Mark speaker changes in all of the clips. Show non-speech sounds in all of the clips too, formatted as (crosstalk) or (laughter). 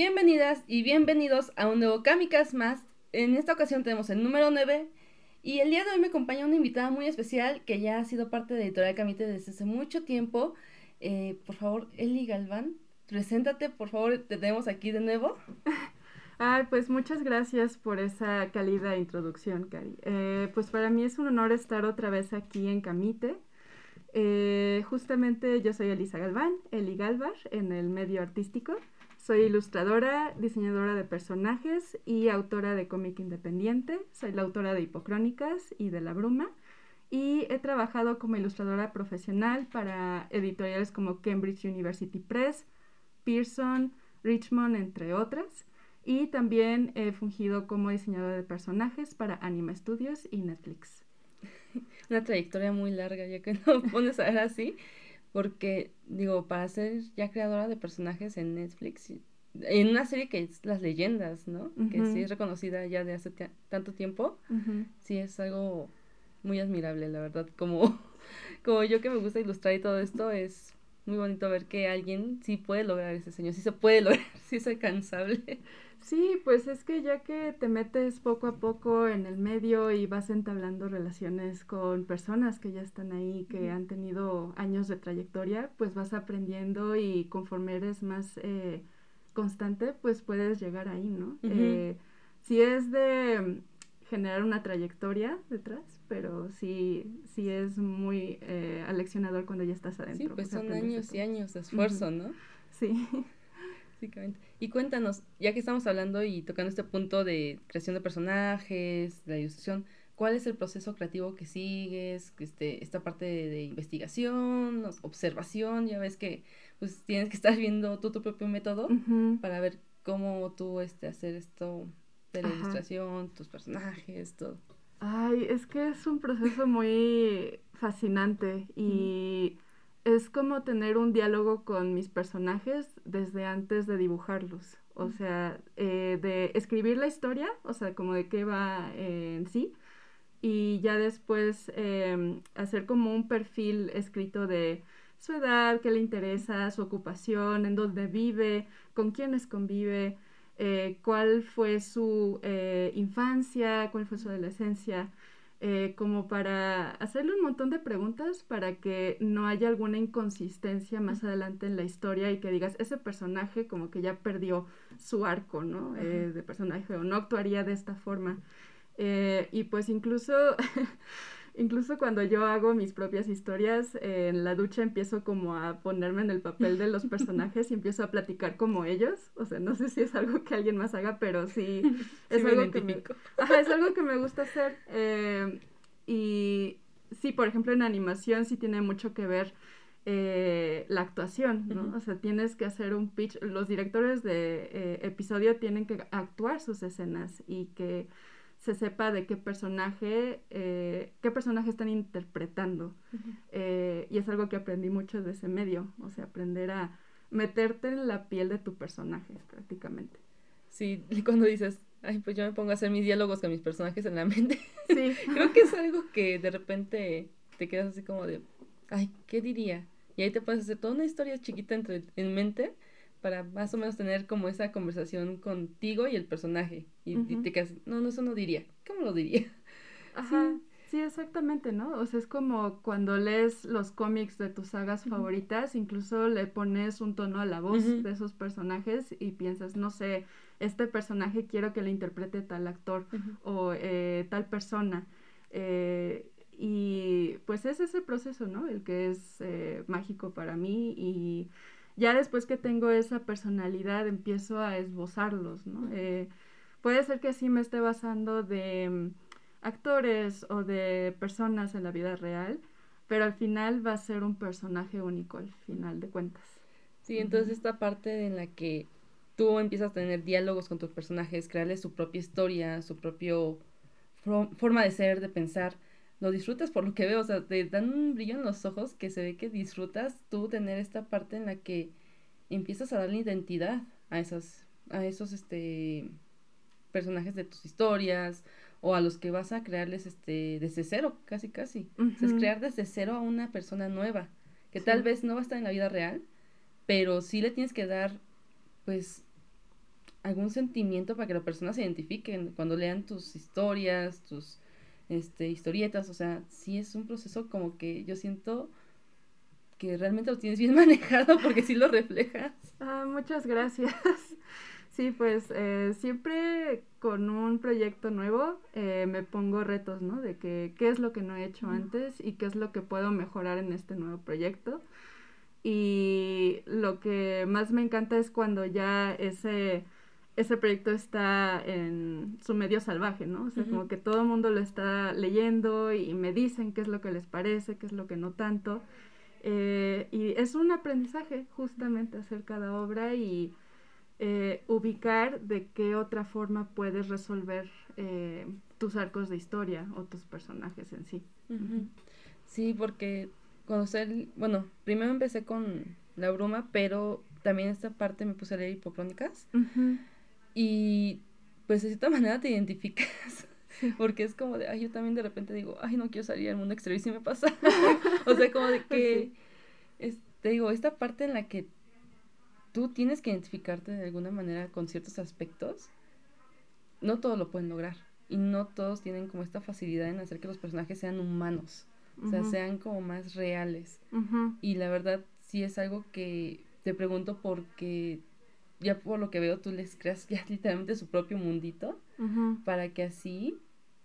Speaker 1: Bienvenidas y bienvenidos a un nuevo Kamikaze más. En esta ocasión tenemos el número 9 y el día de hoy me acompaña una invitada muy especial que ya ha sido parte de Editorial Camite desde hace mucho tiempo. Eh, por favor, Eli Galván, preséntate, por favor, te tenemos aquí de nuevo. (laughs)
Speaker 2: Ay, pues muchas gracias por esa cálida introducción, Cari. Eh, pues para mí es un honor estar otra vez aquí en Camite. Eh, justamente yo soy Elisa Galván, Eli Galvar, en el medio artístico. Soy ilustradora, diseñadora de personajes y autora de cómic independiente. Soy la autora de Hipocrónicas y de La Bruma. Y he trabajado como ilustradora profesional para editoriales como Cambridge University Press, Pearson, Richmond, entre otras. Y también he fungido como diseñadora de personajes para Anima Studios y Netflix. (laughs)
Speaker 1: Una trayectoria muy larga, ya que no pones a ver así. (laughs) Porque, digo, para ser ya creadora de personajes en Netflix, en una serie que es Las Leyendas, ¿no? Que sí es reconocida ya de hace tanto tiempo, sí es algo muy admirable, la verdad. Como, (laughs) como yo que me gusta ilustrar y todo esto, es muy bonito ver que alguien sí puede lograr ese sueño, sí se puede (laughs) lograr, sí es alcanzable.
Speaker 2: Sí, pues es que ya que te metes poco a poco en el medio y vas entablando relaciones con personas que ya están ahí, que han tenido años de trayectoria, pues vas aprendiendo y conforme eres más eh, constante, pues puedes llegar ahí, ¿no? Eh, si es de generar una trayectoria detrás, pero sí, sí es muy eh, aleccionador cuando ya estás adentro.
Speaker 1: Sí, pues son años y años de esfuerzo, ¿no?
Speaker 2: Sí.
Speaker 1: Básicamente. Y cuéntanos, ya que estamos hablando y tocando este punto de creación de personajes, de ilustración, ¿cuál es el proceso creativo que sigues? Este, esta parte de, investigación, observación, ya ves que pues tienes que estar (laughs) viendo tú tu propio método para ver cómo tú este, hacer esto de la ilustración, tus personajes, todo.
Speaker 2: Ay, es que es un proceso muy fascinante y es como tener un diálogo con mis personajes desde antes de dibujarlos. O sea, eh, de escribir la historia, o sea, como de qué va eh, en sí, y ya después em, hacer como un perfil escrito de su edad, qué le interesa, su ocupación, en dónde vive, con quiénes convive, eh, cuál fue su infancia, cuál fue su adolescencia. Eh, como para hacerle un montón de preguntas para que no haya alguna inconsistencia más adelante en la historia y que digas, ese personaje como que ya perdió su arco, ¿no? Eh, de personaje o no actuaría de esta forma. Eh, y pues incluso (laughs) Incluso cuando yo hago mis propias historias, en la ducha empiezo como a ponerme en el papel de los personajes y empiezo a platicar como ellos. O sea, no sé si es algo que alguien más haga, pero sí (laughs) es, algo, que me, (laughs) es algo que me gusta hacer. Eh, y sí, por ejemplo, en animación sí tiene mucho que ver eh, la actuación, ¿no? O sea, tienes que hacer un pitch. Los directores de eh, episodio tienen que actuar sus escenas y que se sepa de qué personaje, eh, qué personaje están interpretando. Eh, y es algo que aprendí mucho de ese medio, o sea, aprender a meterte en la piel de tu personaje prácticamente.
Speaker 1: Sí, y (laughs) cuando dices, ay, pues yo me pongo a hacer mis diálogos con mis personajes en la mente. Sí. (laughs) Creo que es algo que de repente te quedas así como de, ay, ¿qué diría? Y ahí te puedes hacer toda una historia chiquita entre, en mente para más o menos tener como esa conversación contigo y el personaje. Y, te quedas, no, no, eso no diría. ¿Cómo lo diría? (laughs)
Speaker 2: Ajá. Sí. exactamente, ¿no? O sea, es como cuando lees los cómics de tus sagas favoritas, incluso le pones un tono a la voz de esos personajes y piensas, no sé, este personaje quiero que le interprete tal actor o eh, tal persona. Eh, y pues es ese proceso, ¿no? El que es eh, mágico para mí y ya después que tengo esa personalidad empiezo a esbozarlos, ¿no? Eh, puede ser que sí me esté basando de mm, actores o de personas en la vida real, pero al final va a ser un personaje único al final de cuentas.
Speaker 1: Sí, entonces esta parte en la que tú empiezas a tener diálogos con tus personajes, crearles su propia historia, su propio forma de ser, de pensar, lo disfrutas por lo que veo, o sea, te dan un brillo en los ojos que se ve que disfrutas tú tener esta parte en la que empiezas a darle identidad a esos, a esos este personajes de tus historias o a los que vas a crearles este desde cero, casi casi. es crear desde cero a una persona nueva, que tal vez no va a estar en la vida real, pero sí le tienes que dar pues algún sentimiento para que las personas se identifiquen cuando lean tus historias, tus este, historietas, o sea, sí es un proceso como que yo siento que realmente lo tienes bien (laughs) manejado porque sí lo reflejas.
Speaker 2: Ah, muchas gracias. (laughs) Sí, pues eh, siempre con un proyecto nuevo eh, me pongo retos, ¿no? De que qué es lo que no he hecho antes y qué es lo que puedo mejorar en este nuevo proyecto. Y lo que más me encanta es cuando ya ese, ese proyecto está en su medio salvaje, ¿no? O sea, como que todo el mundo lo está leyendo y me dicen qué es lo que les parece, qué es lo que no tanto. Eh, y es un aprendizaje justamente hacer cada obra y eh, ubicar de qué otra forma puedes resolver eh, tus arcos de historia o tus personajes en sí.
Speaker 1: Sí, porque conocer, bueno, primero empecé con La Bruma, pero también esta parte me puse a leer hipocrónicas y pues de cierta (laughs) manera te identificas. (laughs) Porque es como de, ay, yo también de repente digo, ay, no quiero salir al mundo exterior y si me pasa. (laughs) o sea, como de que, te digo, esta parte en la que tú tienes que identificarte de alguna manera con ciertos aspectos, no todos lo pueden lograr. Y no todos tienen como esta facilidad en hacer que los personajes sean humanos. O sea, sean como más reales. Y la verdad, sí es algo que te pregunto porque ya por lo que veo tú les creas ya (laughs) literalmente su propio mundito para que así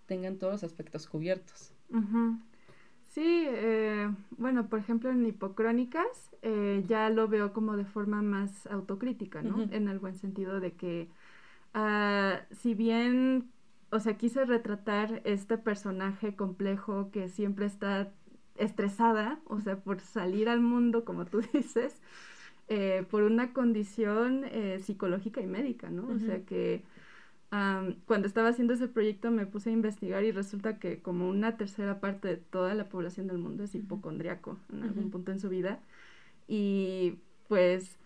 Speaker 1: tengan todos los aspectos cubiertos.
Speaker 2: Sí, eh, bueno, por ejemplo en Hipocrónicas eh, ya lo veo como de forma más autocrítica, ¿no? En el buen sentido de que uh, si bien, o sea, quise retratar este personaje complejo que siempre está estresada, o sea, por salir al mundo, como tú (laughs) dices, eh, por una condición eh, psicológica y médica, ¿no? O sea que cuando estaba haciendo ese proyecto me puse a investigar y resulta que como una tercera parte de toda la población del mundo es hipocondriaco en algún punto en su vida. Y pues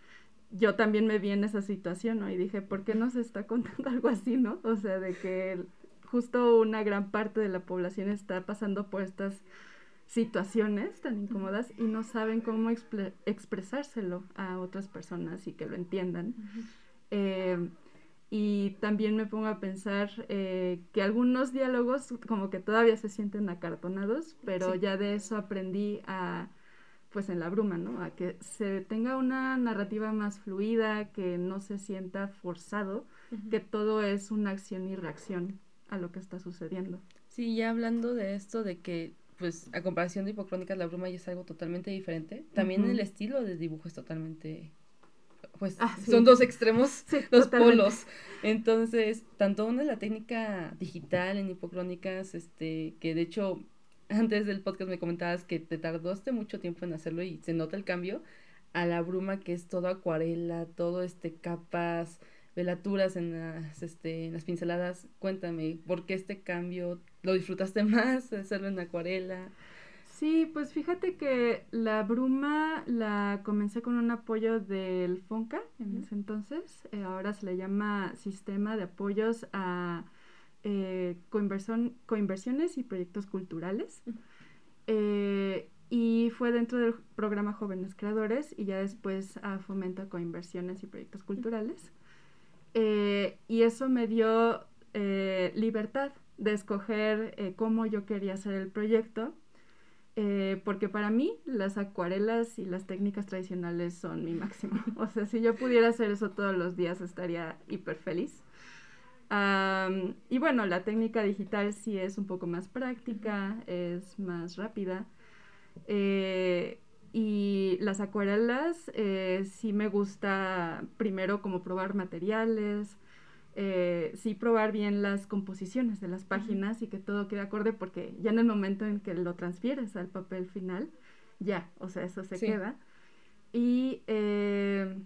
Speaker 2: yo también me vi en esa situación, ¿no? Y dije, ¿por qué no se está contando (laughs) algo así, no? O sea, de que justo una gran parte de la población está pasando por estas situaciones tan incómodas y no saben cómo expresárselo a otras personas y que lo entiendan. Y también me pongo a pensar eh, que algunos diálogos como que todavía se sienten acartonados, pero ya de eso aprendí a, pues en la bruma, ¿no? A que se tenga una narrativa más fluida, que no se sienta forzado, que todo es una acción y reacción a lo que está sucediendo.
Speaker 1: Sí, ya hablando de esto, de que pues a comparación de Hipocrónicas, la bruma ya es algo totalmente diferente. También el estilo de dibujo es totalmente pues ah, son dos extremos, (laughs) dos polos. Entonces, tanto una la técnica digital en hipocrónicas, este, que de hecho antes del podcast me comentabas que te tardaste mucho tiempo en hacerlo y se nota el cambio, a la bruma que es todo acuarela, todo este capas, velaturas en las, este, en las pinceladas. Cuéntame, ¿por qué este cambio? ¿Lo disfrutaste (laughs) más hacerlo en acuarela?
Speaker 2: Sí, pues fíjate que la bruma la comencé con un apoyo del FONCA en ese entonces. Eh, ahora se le llama Sistema de Apoyos a eh, Coinversiones y Proyectos Culturales. Eh, y fue dentro del programa Jóvenes Creadores y ya después a Fomento Coinversiones y Proyectos Culturales. y eso me dio libertad de escoger cómo yo quería hacer el proyecto eh, porque para mí las acuarelas y las técnicas tradicionales son mi máximo. (laughs) O sea, si yo pudiera hacer eso todos los días estaría hiper feliz. y bueno, la técnica digital sí es un poco más práctica, es más rápida. Eh, y las acuarelas eh, sí me gusta primero como probar materiales, eh, sí probar bien las composiciones de las páginas y que todo quede acorde porque ya en el momento en que lo transfieres al papel final, ya, o sea, eso se queda. Y eh,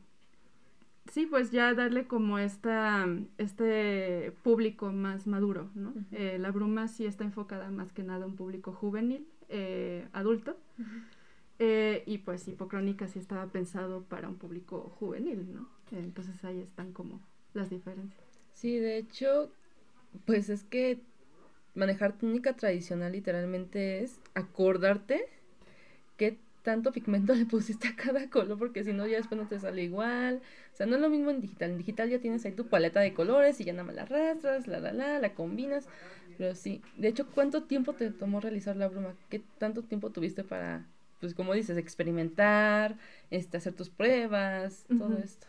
Speaker 2: sí, pues ya darle como esta, este público más maduro, ¿no? Eh, la bruma sí está enfocada más que nada a un público juvenil, adulto. y pues Hipocrónica sí estaba pensado para un público juvenil, ¿no? Entonces ahí están como las diferencias.
Speaker 1: Sí, de hecho, pues es que manejar técnica tradicional literalmente es acordarte qué tanto pigmento (laughs) le pusiste a cada color, porque si no ya después no te sale igual. O sea, no es lo mismo en digital. En digital ya tienes ahí tu paleta de colores y ya nada más la arrastras, la, la, la, la combinas. Pero sí, de hecho, ¿cuánto tiempo te tomó realizar la bruma? ¿Qué tanto tiempo tuviste para, pues como dices, experimentar, este, hacer tus pruebas, todo esto?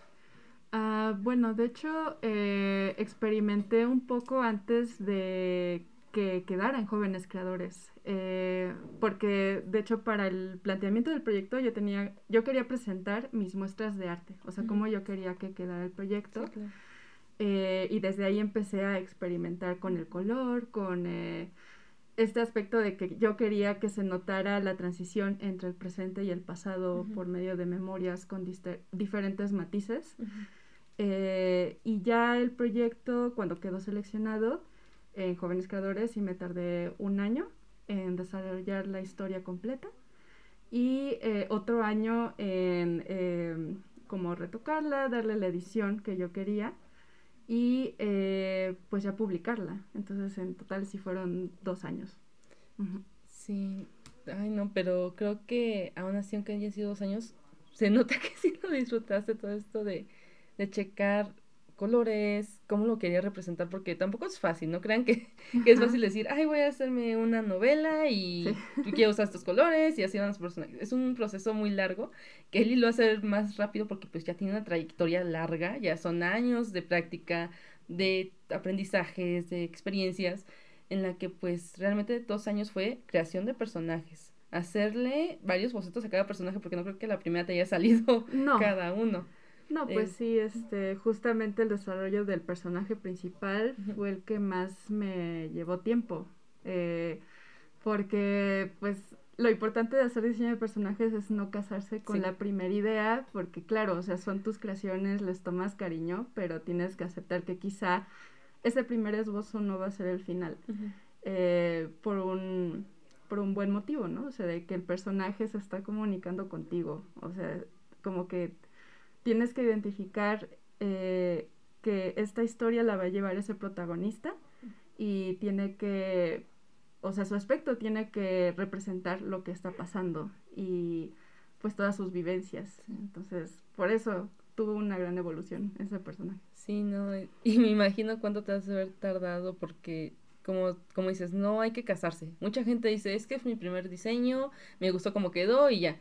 Speaker 2: Ah, bueno, de hecho, eh, experimenté un poco antes de que quedaran jóvenes creadores. Eh, porque de hecho para el planteamiento del proyecto yo tenía, yo quería presentar mis muestras de arte, o sea, cómo yo quería que quedara el proyecto. Eh, y desde ahí empecé a experimentar con el color, con eh, este aspecto de que yo quería que se notara la transición entre el presente y el pasado por medio de memorias con diferentes matices. Y ya el proyecto, cuando quedó seleccionado, en Jóvenes Creadores y me tardé un año en desarrollar la historia completa y eh, otro año en eh, como retocarla, darle la edición que yo quería y eh, pues ya publicarla. Entonces en total sí fueron dos años.
Speaker 1: Sí, ay no, pero creo que aún así aunque hayan sido dos años, se nota (laughs) que sí lo disfrutaste todo esto de, de checar colores, cómo lo quería representar, porque tampoco es fácil, no crean que, es fácil decir, ay, voy a hacerme una novela y quiero usar estos colores y así van los personajes. Es un proceso muy largo que él lo hace más rápido porque pues ya tiene una trayectoria larga, ya son años de práctica, de aprendizajes, de experiencias, en la que pues realmente dos años fue creación de personajes. Hacerle varios bocetos a cada personaje, porque no creo que la primera te haya salido cada uno.
Speaker 2: No, pues sí, este, justamente el desarrollo del personaje principal fue el que más me llevó tiempo. Eh, porque, pues, lo importante de hacer diseño de personajes es no casarse con la primera idea, porque claro, o sea, son tus creaciones, les tomas cariño, pero tienes que aceptar que quizá ese primer esbozo no va a ser el final. Eh, por un por un buen motivo, ¿no? O sea, de que el personaje se está comunicando contigo. O sea, como que tienes que identificar eh, que esta historia la va a llevar ese protagonista y tiene que, o sea, su aspecto tiene que representar lo que está pasando y pues todas sus vivencias. Entonces, por eso tuvo una gran evolución ese personaje.
Speaker 1: Sí, no, y me imagino cuánto te has de haber tardado porque como, como dices, no hay que casarse. Mucha gente dice, es que es mi primer diseño, me gustó cómo quedó y ya.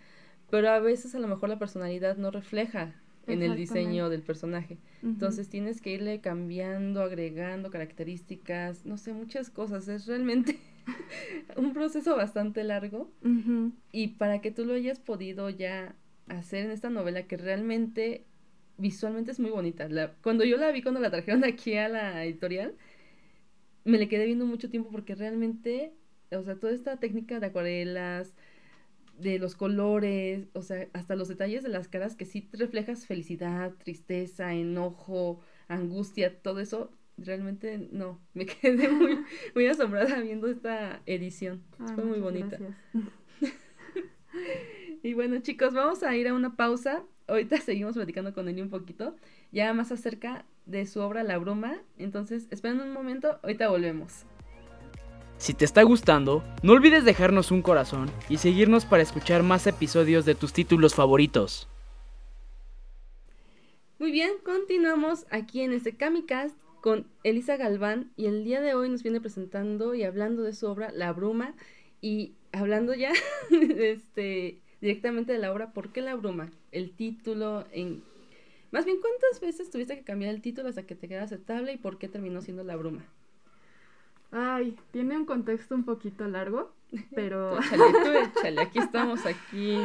Speaker 1: Pero a veces a lo mejor la personalidad no refleja en el diseño del personaje. Entonces tienes que irle cambiando, agregando características, no sé, muchas cosas. Es realmente (laughs) un proceso bastante largo. Y para que tú lo hayas podido ya hacer en esta novela que realmente visualmente es muy bonita. La, cuando yo la vi, cuando la trajeron (laughs) aquí a la editorial, me le quedé viendo mucho tiempo porque realmente, o sea, toda esta técnica de acuarelas, de los colores, o sea, hasta los detalles de las caras que sí reflejas felicidad, tristeza, enojo, angustia, todo eso, realmente no, (laughs) me quedé muy, (laughs) muy asombrada viendo esta edición. Fue muy bonita. (laughs) y bueno, chicos, vamos a ir a una pausa. Ahorita seguimos platicando con él un poquito, ya más acerca de su obra La Bruma. Entonces, esperen un momento, ahorita volvemos.
Speaker 3: Si te está gustando, no olvides dejarnos un corazón y seguirnos para escuchar más episodios de tus títulos favoritos.
Speaker 1: Muy bien, continuamos aquí en este Kamicast con Elisa Galván y el día de hoy nos viene presentando y hablando de su obra La Bruma y hablando ya (laughs) este, directamente de la obra ¿Por qué La Bruma? El título, en... más bien cuántas veces tuviste que cambiar el título hasta que te queda aceptable y por qué terminó siendo La Bruma.
Speaker 2: Ay, tiene un contexto un poquito largo, (laughs) pero... (laughs)
Speaker 1: échale, aquí estamos, aquí.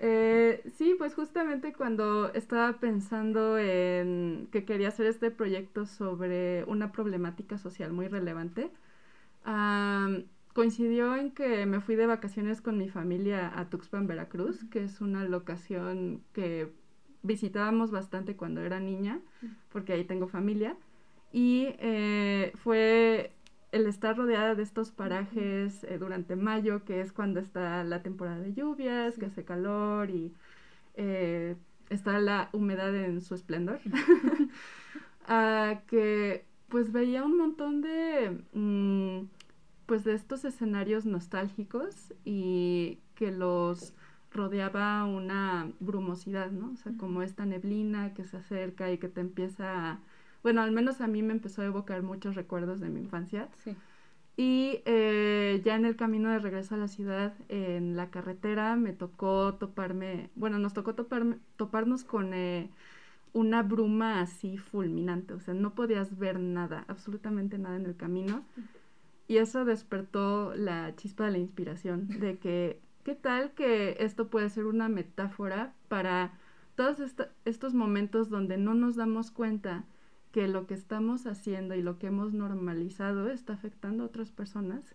Speaker 2: Eh, sí, pues justamente cuando estaba pensando en que quería hacer este proyecto sobre una problemática social muy relevante, coincidió en que me fui de vacaciones con mi familia a Tuxpan, Veracruz, que es una locación que visitábamos bastante cuando era niña, porque ahí tengo familia. Y eh, fue el estar rodeada de estos parajes eh, durante mayo, que es cuando está la temporada de lluvias, que hace calor y eh, está la humedad en su esplendor, (laughs) que pues veía un montón de, mm, pues de estos escenarios nostálgicos y que los rodeaba una brumosidad, ¿no? O sea, como esta neblina que se acerca y que te empieza a... Bueno, al menos a mí me empezó a evocar muchos recuerdos de mi infancia.
Speaker 1: Sí.
Speaker 2: Y eh, ya en el camino de regreso a la ciudad, en la carretera, me tocó toparme, bueno, nos tocó toparme, toparnos con eh, una bruma así fulminante, o sea, no podías ver nada, absolutamente nada en el camino. Y eso despertó la chispa de la inspiración, de que, ¿qué tal que esto puede ser una metáfora para todos estos momentos donde no nos damos cuenta que lo que estamos haciendo y lo que hemos normalizado está afectando a otras personas.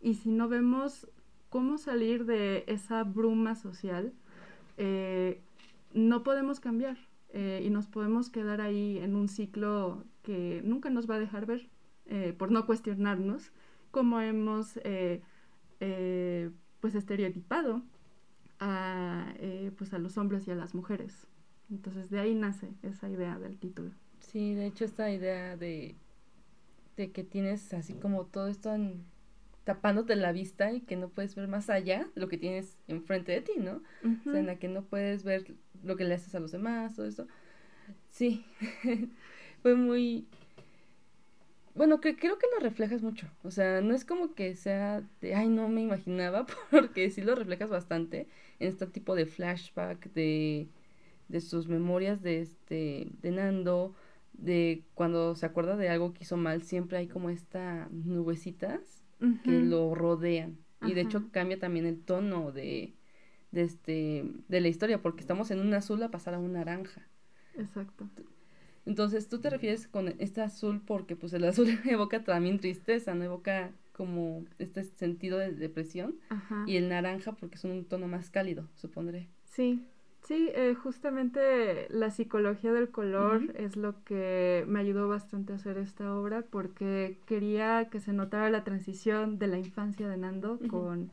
Speaker 2: Y si no vemos cómo salir de esa bruma social, eh, no podemos cambiar eh, y nos podemos quedar ahí en un ciclo que nunca nos va a dejar ver eh, por no cuestionarnos cómo hemos pues estereotipado a, pues a los hombres y a las mujeres. Entonces de ahí nace esa idea del título.
Speaker 1: Sí, de hecho esta idea de, de que tienes así como todo esto tapándote la vista y que no puedes ver más allá de lo que tienes enfrente de ti, ¿no? O sea, en la que no puedes ver lo que le haces a los demás, todo esto. Sí, (laughs) fue muy... Bueno, que creo que lo reflejas mucho. O sea, no es como que sea de, ay, no me imaginaba, (laughs) porque sí lo reflejas bastante en este tipo de flashback de, de sus memorias de, este, de Nando, de cuando se acuerda de algo que hizo mal, siempre hay como esta nubecitas que lo rodean. Y de hecho cambia también el tono de, de, este, de la historia, porque estamos en un azul a pasar a un naranja.
Speaker 2: Exacto.
Speaker 1: Entonces tú te refieres con este azul porque pues el azul (laughs) evoca también tristeza, no evoca como este sentido de depresión. Y el naranja porque es un tono más cálido, supondré.
Speaker 2: Sí, Sí, eh, justamente la psicología del color es lo que me ayudó bastante a hacer esta obra porque quería que se notara la transición de la infancia de Nando con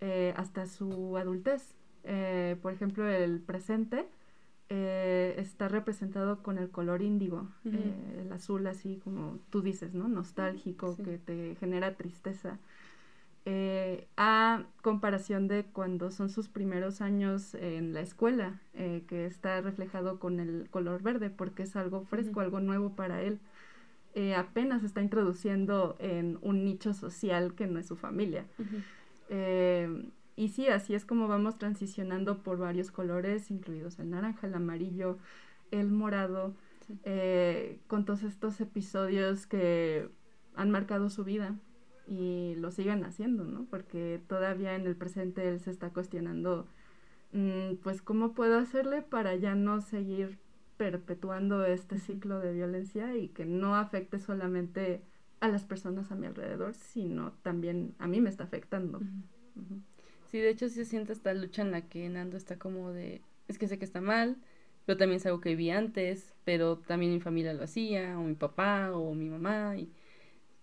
Speaker 2: eh, hasta su adultez. Eh, por ejemplo, el presente está representado con el color índigo, el azul así como tú dices, ¿no? Nostálgico, que te genera tristeza. Eh, a comparación de cuando son sus primeros años en la escuela, eh, que está reflejado con el color verde, porque es algo fresco, algo nuevo para él. Eh, apenas está introduciendo en un nicho social que no es su familia. y sí, así es como vamos transicionando por varios colores, incluidos el naranja, el amarillo, el morado, con todos estos episodios que han marcado su vida y lo sigan haciendo, ¿no? Porque todavía en el presente él se está cuestionando, mm, pues, ¿cómo puedo hacerle para ya no seguir perpetuando este ciclo de violencia y que no afecte solamente a las personas a mi alrededor, sino también a mí me está afectando.
Speaker 1: Sí, de hecho sí se siente esta lucha en la que Nando está como de, es que sé que está mal, pero también es algo que vi antes, pero también mi familia lo hacía, o mi papá, o mi mamá, y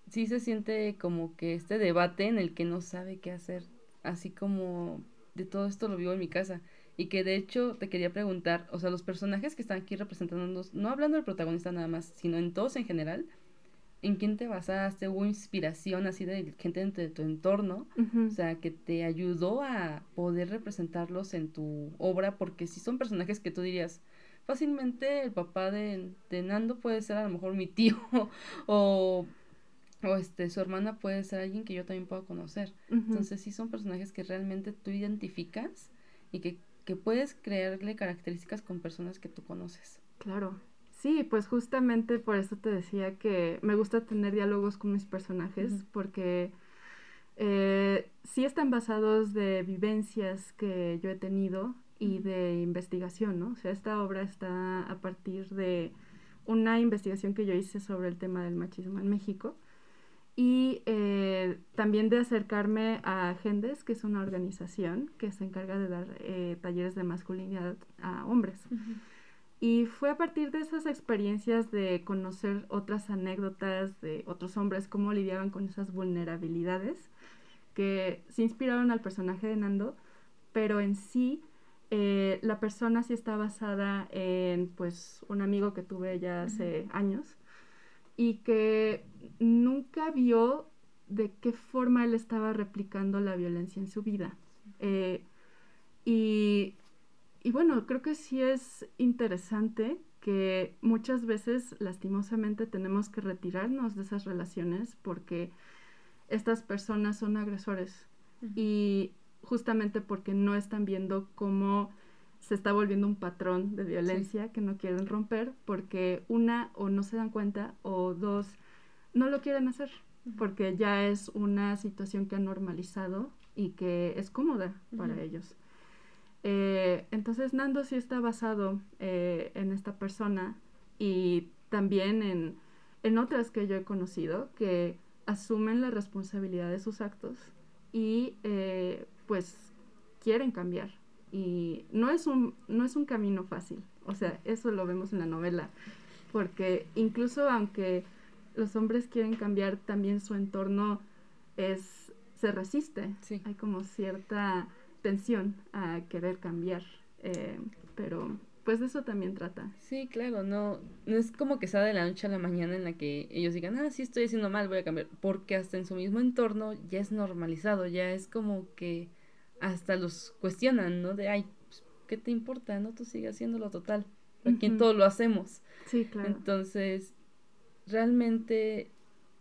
Speaker 1: sí se siente como que este debate en el que no sabe qué hacer, así como de todo esto lo vivo en mi casa. Y que de hecho te quería preguntar, o sea, los personajes que están aquí representándonos, no hablando del protagonista nada más, sino en todos en general, ¿en quién te basaste? ¿Hubo inspiración así de gente de tu entorno? O sea, que te ayudó a poder representarlos en tu obra, porque si son personajes que tú dirías, fácilmente el papá de, de Nando puede ser a lo mejor mi tío, (laughs) o o este, su hermana puede ser alguien que yo también puedo conocer. Entonces sí son personajes que realmente tú identificas y que, que puedes crearle características con personas que tú conoces.
Speaker 2: Claro. Sí, pues justamente por eso te decía que me gusta tener diálogos con mis personajes porque eh, sí están basados de vivencias que yo he tenido y de investigación, ¿no? O sea, esta obra está a partir de una investigación que yo hice sobre el tema del machismo en México y eh, también de acercarme a Gendes, que es una organización que se encarga de dar eh, talleres de masculinidad a hombres. Y fue a partir de esas experiencias de conocer otras anécdotas de otros hombres, cómo lidiaban con esas vulnerabilidades, que se inspiraron al personaje de Nando, pero en sí eh, la persona sí está basada en pues un amigo que tuve ya hace años y que nunca vio de qué forma él estaba replicando la violencia en su vida. Eh, Y, y bueno, creo que sí es interesante que muchas veces lastimosamente tenemos que retirarnos de esas relaciones porque estas personas son agresores y justamente porque no están viendo cómo se está volviendo un patrón de violencia que no quieren romper porque una o no se dan cuenta o dos no lo quieren hacer porque ya es una situación que han normalizado y que es cómoda para ellos. Eh, entonces Nando sí está basado eh, en esta persona y también en, en otras que yo he conocido que asumen la responsabilidad de sus actos y eh, pues quieren cambiar. Y no es, un, no es un camino fácil, o sea, eso lo vemos en la novela, porque incluso aunque los hombres quieren cambiar, también su entorno es, se resiste. Hay como cierta tensión a querer cambiar, eh, pero pues de eso también trata.
Speaker 1: Sí, claro, no, no es como que sea de la noche a la mañana en la que ellos digan, ah, sí estoy haciendo mal, voy a cambiar, porque hasta en su mismo entorno ya es normalizado, ya es como que hasta los cuestionan, ¿no? De, ay, pues, ¿qué te importa? No, tú sigues haciéndolo total, aquí en todo lo hacemos.
Speaker 2: Sí, claro.
Speaker 1: Entonces, realmente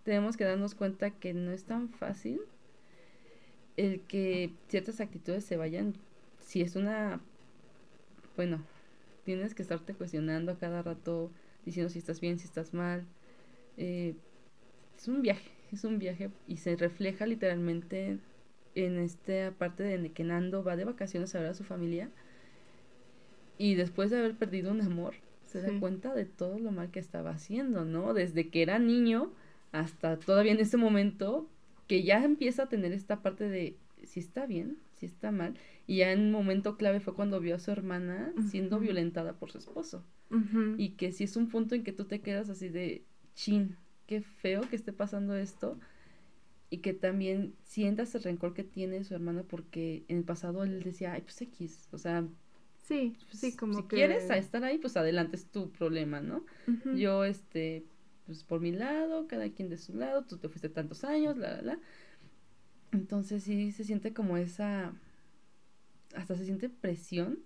Speaker 1: tenemos que darnos cuenta que no es tan fácil el que ciertas actitudes se vayan, si es una, bueno, tienes que estarte cuestionando a cada rato, diciendo si estás bien, si estás mal. Eh, es un viaje, es un viaje y se refleja literalmente en esta parte de que Nando va de vacaciones a ver a su familia y después de haber perdido un amor, se da cuenta de todo lo mal que estaba haciendo, ¿no? Desde que era niño hasta todavía en ese momento, que ya empieza a tener esta parte de si está bien, si está mal. Y ya en un momento clave fue cuando vio a su hermana siendo violentada por su esposo. Y que si es un punto en que tú te quedas así de, chin, qué feo que esté pasando esto. Y que también sientas el rencor que tiene su hermana porque en el pasado él decía, ay, pues X, o sea...
Speaker 2: Sí, pues, sí, como
Speaker 1: si
Speaker 2: que...
Speaker 1: quieres estar ahí, pues adelante, es tu problema, ¿no? Yo, este, pues por mi lado, cada quien de su lado, tú te fuiste tantos años, la, la, la. Entonces sí se siente como esa, hasta se siente presión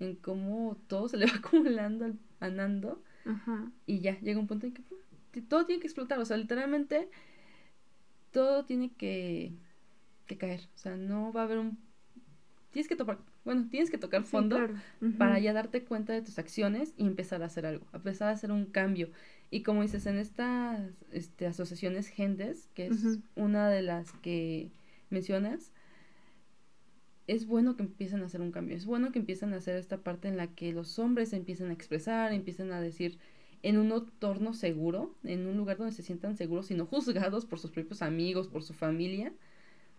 Speaker 1: en cómo todo se le (laughs) va acumulando a Nando y ya llega un punto en que todo tiene que explotar, o sea, literalmente todo tiene que, que caer, o sea, no va a haber un... Tienes que tocar, bueno, tienes que tocar fondo para ya darte cuenta de tus acciones y empezar a hacer algo, empezar a hacer un cambio. Y como dices, en estas este, asociaciones Gendes, que es una de las que mencionas, es bueno que empiecen a hacer un cambio, es bueno que empiecen a hacer esta parte en la que los hombres empiecen a expresar, empiecen a decir en un entorno seguro, en un lugar donde se sientan seguros y no juzgados por sus propios amigos, por su familia,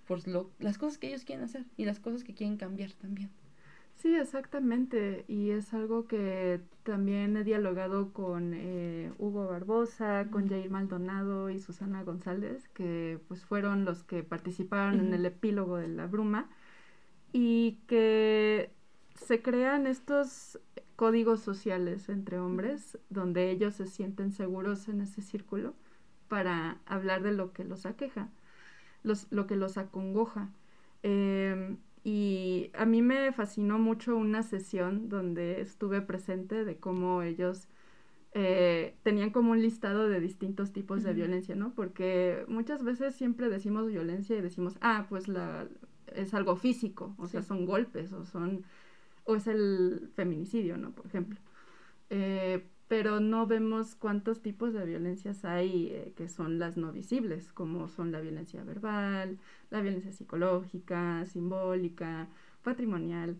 Speaker 1: por lo, las cosas que ellos quieren hacer y las cosas que quieren cambiar también.
Speaker 2: Sí, exactamente. Y es algo que también he dialogado con eh, Hugo Barbosa, con Jair Maldonado y Susana González, que pues fueron los que participaron en el epílogo de La Bruma, y que se crean estos códigos sociales entre hombres, donde ellos se sienten seguros en ese círculo para hablar de lo que los aqueja, los, lo que los acongoja. Em, y a mí me fascinó mucho una sesión donde estuve presente de cómo ellos eh, tenían como un listado de distintos tipos de violencia, ¿no? Porque muchas veces siempre decimos violencia y decimos, ah, pues la, es algo físico, o sea, son golpes o son, o es el feminicidio, ¿no? Por ejemplo. Eh, pero no vemos cuántos tipos de violencias hay eh, que son las no visibles, como son la violencia verbal, la violencia psicológica, simbólica, patrimonial.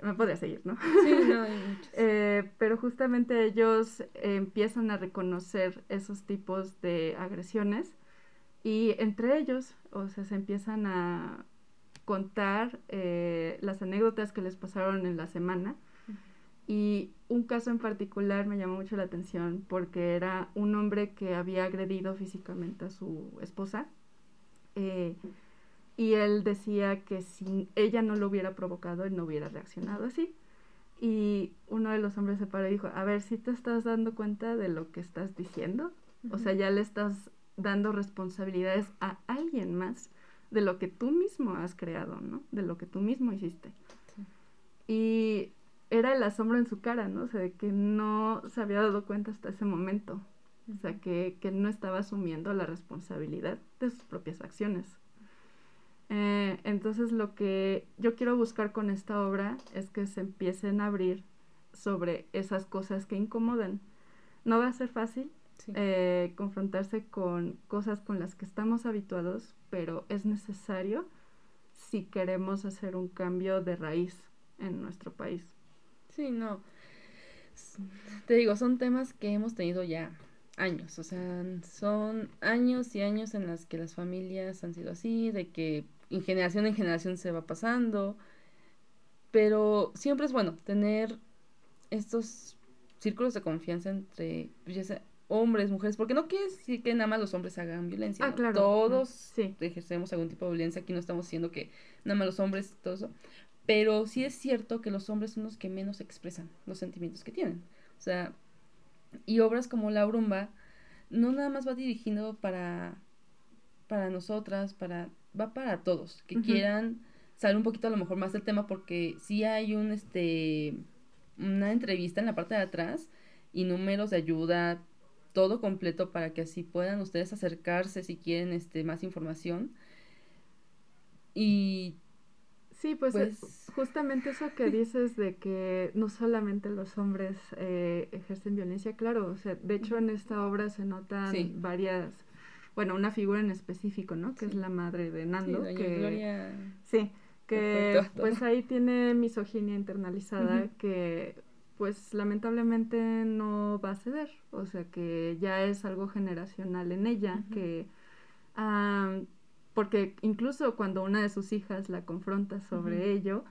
Speaker 2: Me podría seguir, ¿no?
Speaker 1: Sí, no, hay (laughs)
Speaker 2: eh, pero justamente ellos empiezan a reconocer esos tipos de agresiones y entre ellos, o sea, se empiezan a contar eh, las anécdotas que les pasaron en la semana y un caso en particular me llamó mucho la atención porque era un hombre que había agredido físicamente a su esposa. Eh, y él decía que si ella no lo hubiera provocado, él no hubiera reaccionado así. Y uno de los hombres se paró y dijo, a ver, si te estás dando cuenta de lo que estás diciendo, o sea, ya le estás dando responsabilidades a alguien más de lo que tú mismo has creado, ¿no? De lo que tú mismo hiciste. Y era el asombro en su cara, ¿no? O sea, de que no se había dado cuenta hasta ese momento. O sea, que, que no estaba asumiendo la responsabilidad de sus propias acciones. Eh, entonces lo que yo quiero buscar con esta obra es que se empiecen a abrir sobre esas cosas que incomodan. No va a ser fácil eh, confrontarse con cosas con las que estamos habituados, pero es necesario si queremos hacer un cambio de raíz en nuestro país.
Speaker 1: Sí, no. Te digo, son temas que hemos tenido ya años, o sea, son años y años en las que las familias han sido así, de que en generación en generación se va pasando, pero siempre es bueno tener estos círculos de confianza entre pues, ya sea hombres, mujeres, porque no quiere decir que nada más los hombres hagan violencia.
Speaker 2: Ah, claro.
Speaker 1: Todos ejercemos algún tipo de violencia, aquí no estamos diciendo que nada más los hombres, todo eso. Pero sí es cierto que los hombres son los que menos expresan los sentimientos que tienen. O sea, y obras como La Brumba no nada más va dirigiendo para, para nosotras, para, va para todos, que quieran saber un poquito a lo mejor más del tema, porque sí hay un, este, una entrevista en la parte de atrás y números de ayuda, todo completo para que así puedan ustedes acercarse si quieren este, más información. Y
Speaker 2: Sí, pues, eh, pues, justamente eso que dices de que no solamente los hombres eh, ejercen violencia, claro, o sea, de hecho en esta obra se notan varias, bueno, una figura en específico, ¿no? Que es la madre de Nando,
Speaker 1: sí,
Speaker 2: que
Speaker 1: Gloria...
Speaker 2: sí, que pues ahí tiene misoginia internalizada que pues lamentablemente no va a ceder, o sea que ya es algo generacional en ella, que porque incluso cuando una de sus hijas la confronta sobre ello,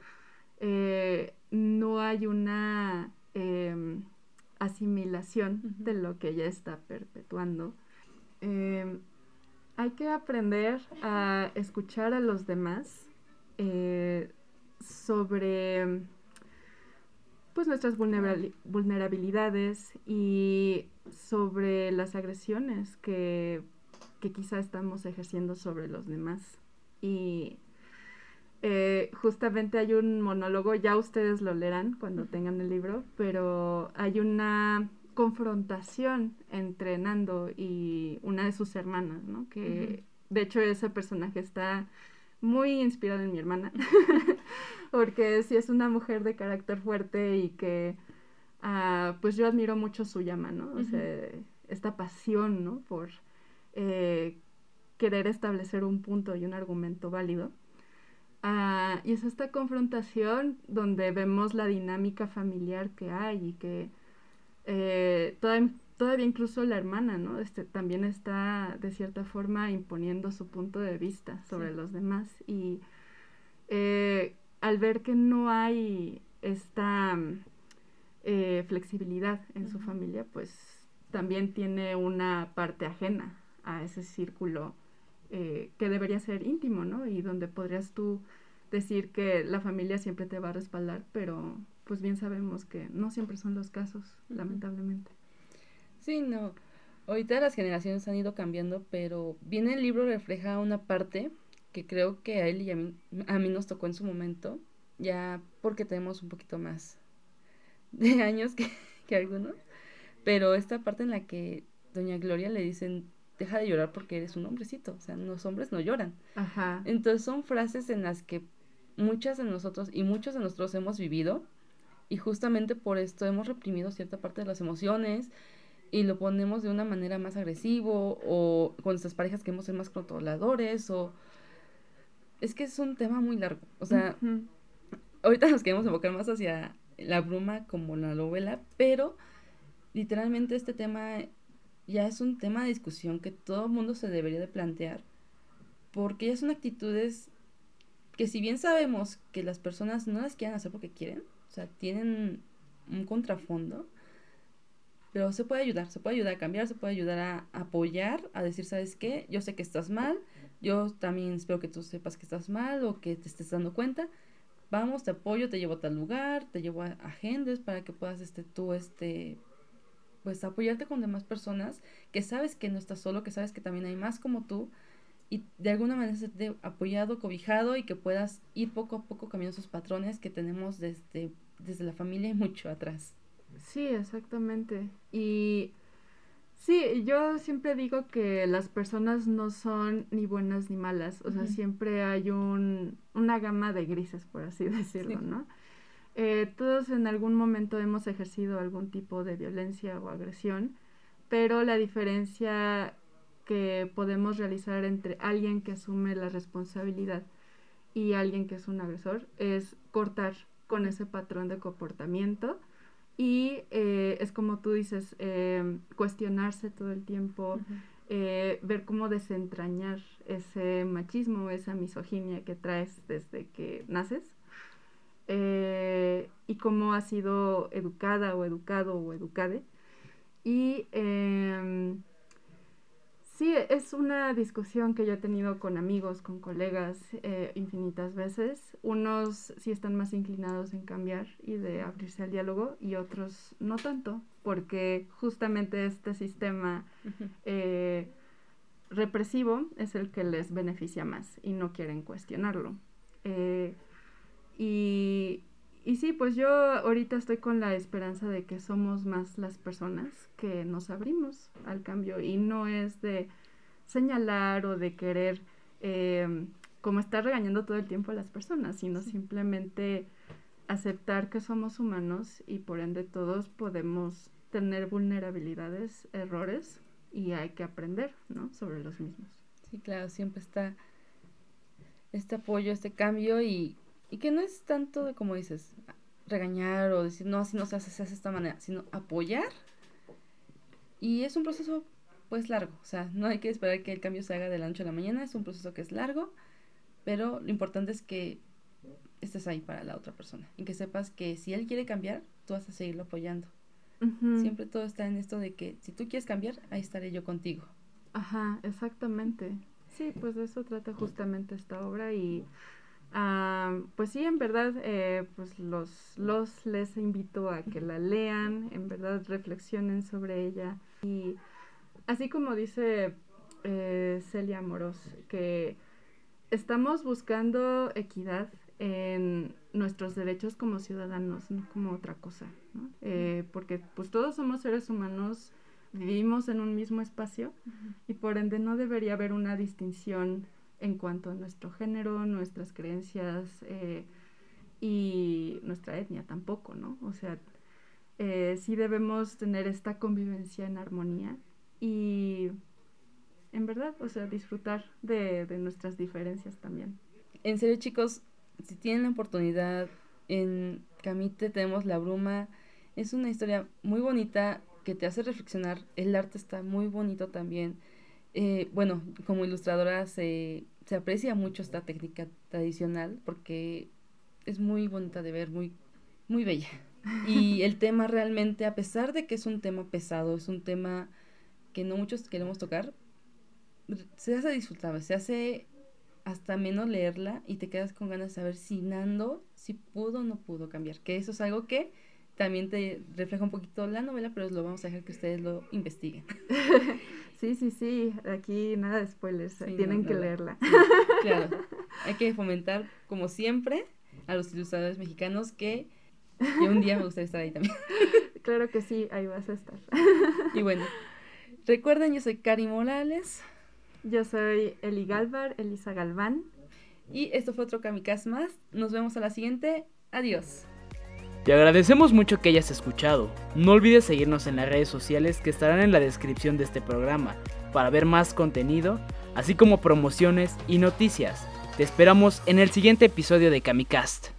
Speaker 2: eh, no hay una em, asimilación de lo que ella está perpetuando. Em, hay que aprender a escuchar a los demás eh, sobre pues nuestras vulnerabilidades y sobre las agresiones que que quizá estamos ejerciendo sobre los demás. Y eh, justamente hay un monólogo, ya ustedes lo leerán cuando tengan el libro, pero hay una confrontación entre Nando y una de sus hermanas, ¿no? Que de hecho ese personaje está muy inspirado en mi hermana, (laughs) porque sí es una mujer de carácter fuerte y que ah, pues yo admiro mucho su llama, ¿no? O sea, esta pasión, ¿no? Por eh, querer establecer un punto y un argumento válido. Ah, y es esta confrontación donde vemos la dinámica familiar que hay y que eh, todavía, incluso la hermana, ¿no? Este, también está de cierta forma imponiendo su punto de vista sobre los demás y eh, al ver que no hay esta flexibilidad en su familia, pues también tiene una parte ajena a ese círculo eh, que debería ser íntimo, ¿no? Y donde podrías tú decir que la familia siempre te va a respaldar, pero pues bien sabemos que no siempre son los casos, lamentablemente.
Speaker 1: Sí, no. Ahorita las generaciones han ido cambiando, pero bien el libro refleja una parte que creo que a él y a mí, a mí nos tocó en su momento, ya porque tenemos un poquito más de (laughs) años que, que algunos, pero esta parte en la que doña Gloria le dicen, deja de llorar porque eres un hombrecito, o sea, los hombres no lloran.
Speaker 2: Ajá.
Speaker 1: Entonces son frases en las que muchas de nosotros y muchos de nosotros hemos vivido y justamente por esto hemos reprimido cierta parte de las emociones y lo ponemos de una manera más agresivo o con nuestras parejas queremos ser más controladores o es que es un tema muy largo, o sea, ahorita nos queremos enfocar más hacia la bruma como la novela, pero literalmente este tema ya es un tema de discusión que todo el mundo se debería de plantear, porque ya son actitudes que si bien sabemos que las personas no las quieren hacer porque quieren, o sea, tienen un contrafondo, pero se puede ayudar, se puede ayudar a cambiar, se puede ayudar a apoyar, a decir, ¿sabes qué? Yo sé que estás mal, yo también espero que tú sepas que estás mal o que te estés dando cuenta. Vamos, te apoyo, te llevo a tal lugar, te llevo a agendas para que puedas este, tú este, pues apoyarte con demás personas, que sabes que no estás solo, que sabes que también hay más como tú y de alguna manera te apoyado, cobijado y que puedas ir poco a poco cambiando esos patrones que tenemos desde, desde la familia y mucho atrás.
Speaker 2: Sí, exactamente. Y sí, yo siempre digo que las personas no son ni buenas ni malas, o sea, siempre hay un, una gama de grises, por así (laughs) decirlo, ¿no? Eh, todos en algún momento hemos ejercido algún tipo de violencia o agresión, pero la diferencia que podemos realizar entre alguien que asume la responsabilidad y alguien que es un agresor es cortar con ese patrón de comportamiento y eh, es como tú dices, em, cuestionarse todo el tiempo, eh, ver cómo desentrañar ese machismo, esa misoginia que traes desde que naces eh, y cómo has sido educada o educado o educade. Y em, sí, es una discusión que yo he tenido con amigos, con colegas eh, infinitas veces. Unos sí están más inclinados en cambiar y de abrirse al diálogo y otros no tanto, porque justamente este sistema eh, represivo es el que les beneficia más y no quieren cuestionarlo. Y, y sí, pues yo ahorita estoy con la esperanza de que somos más las personas que nos abrimos al cambio y no es de señalar o de querer eh, como estar regañando todo el tiempo a las personas, sino simplemente aceptar que somos humanos y por ende todos podemos tener vulnerabilidades, errores y hay que aprender, ¿no? Sobre los mismos.
Speaker 1: Sí, claro, siempre está este apoyo, este cambio y y que no es tanto de, como dices, regañar o decir, no, así no se hace, se hace de esta manera, sino apoyar. Y es un proceso, pues, largo. O sea, no hay que esperar que el cambio se haga de la noche a la mañana, es un proceso que es largo, pero lo importante es que estés ahí para la otra persona y que sepas que si él quiere cambiar, tú vas a seguirlo apoyando. Siempre todo está en esto de que si tú quieres cambiar, ahí estaré yo contigo.
Speaker 2: Ajá, exactamente. Sí, pues de eso trata justamente esta obra y Ah, pues sí, en verdad, eh, pues los, los les invito a que la lean, en verdad reflexionen sobre ella. Y así como dice eh, Celia Moros, que estamos buscando equidad en nuestros derechos como ciudadanos, no como otra cosa, eh, porque pues todos somos seres humanos, vivimos en un mismo espacio y por ende no debería haber una distinción en cuanto a nuestro género, nuestras creencias eh, y nuestra etnia tampoco, ¿no? O sea, eh, sí debemos tener esta convivencia en armonía y en verdad, o sea, disfrutar de, de nuestras diferencias también.
Speaker 1: En serio, chicos, si tienen la oportunidad, en Camite tenemos La Bruma, es una historia muy bonita que te hace reflexionar, el arte está muy bonito también. Eh, bueno, como ilustradora se se aprecia mucho esta técnica tradicional porque es muy bonita de ver, muy, muy bella. (laughs) Y el tema realmente, a pesar de que es un tema pesado, es un tema que no muchos queremos tocar, se hace disfrutable, se hace hasta menos leerla y te quedas con ganas de saber si Nando, si pudo o no pudo cambiar. Que eso es algo que también te refleja un poquito la novela, pero lo vamos a dejar que ustedes lo investiguen. (laughs)
Speaker 2: Sí, sí, sí, aquí nada de spoilers, tienen que leerla.
Speaker 1: claro, (laughs) hay que fomentar, como siempre, a los ilustradores mexicanos que, un día me gustaría estar ahí también. (laughs)
Speaker 2: claro que sí, ahí vas a estar.
Speaker 1: y bueno, recuerden, yo soy Cari Morales.
Speaker 2: Yo soy Eli Galvar, Elisa Galván.
Speaker 1: Y esto fue otro Kamikaze más. Nos vemos a la siguiente. Adiós.
Speaker 3: Te agradecemos mucho que hayas escuchado. No olvides seguirnos en las redes sociales que estarán en la descripción de este programa para ver más contenido, así como promociones y noticias. Te esperamos en el siguiente episodio de Camicast.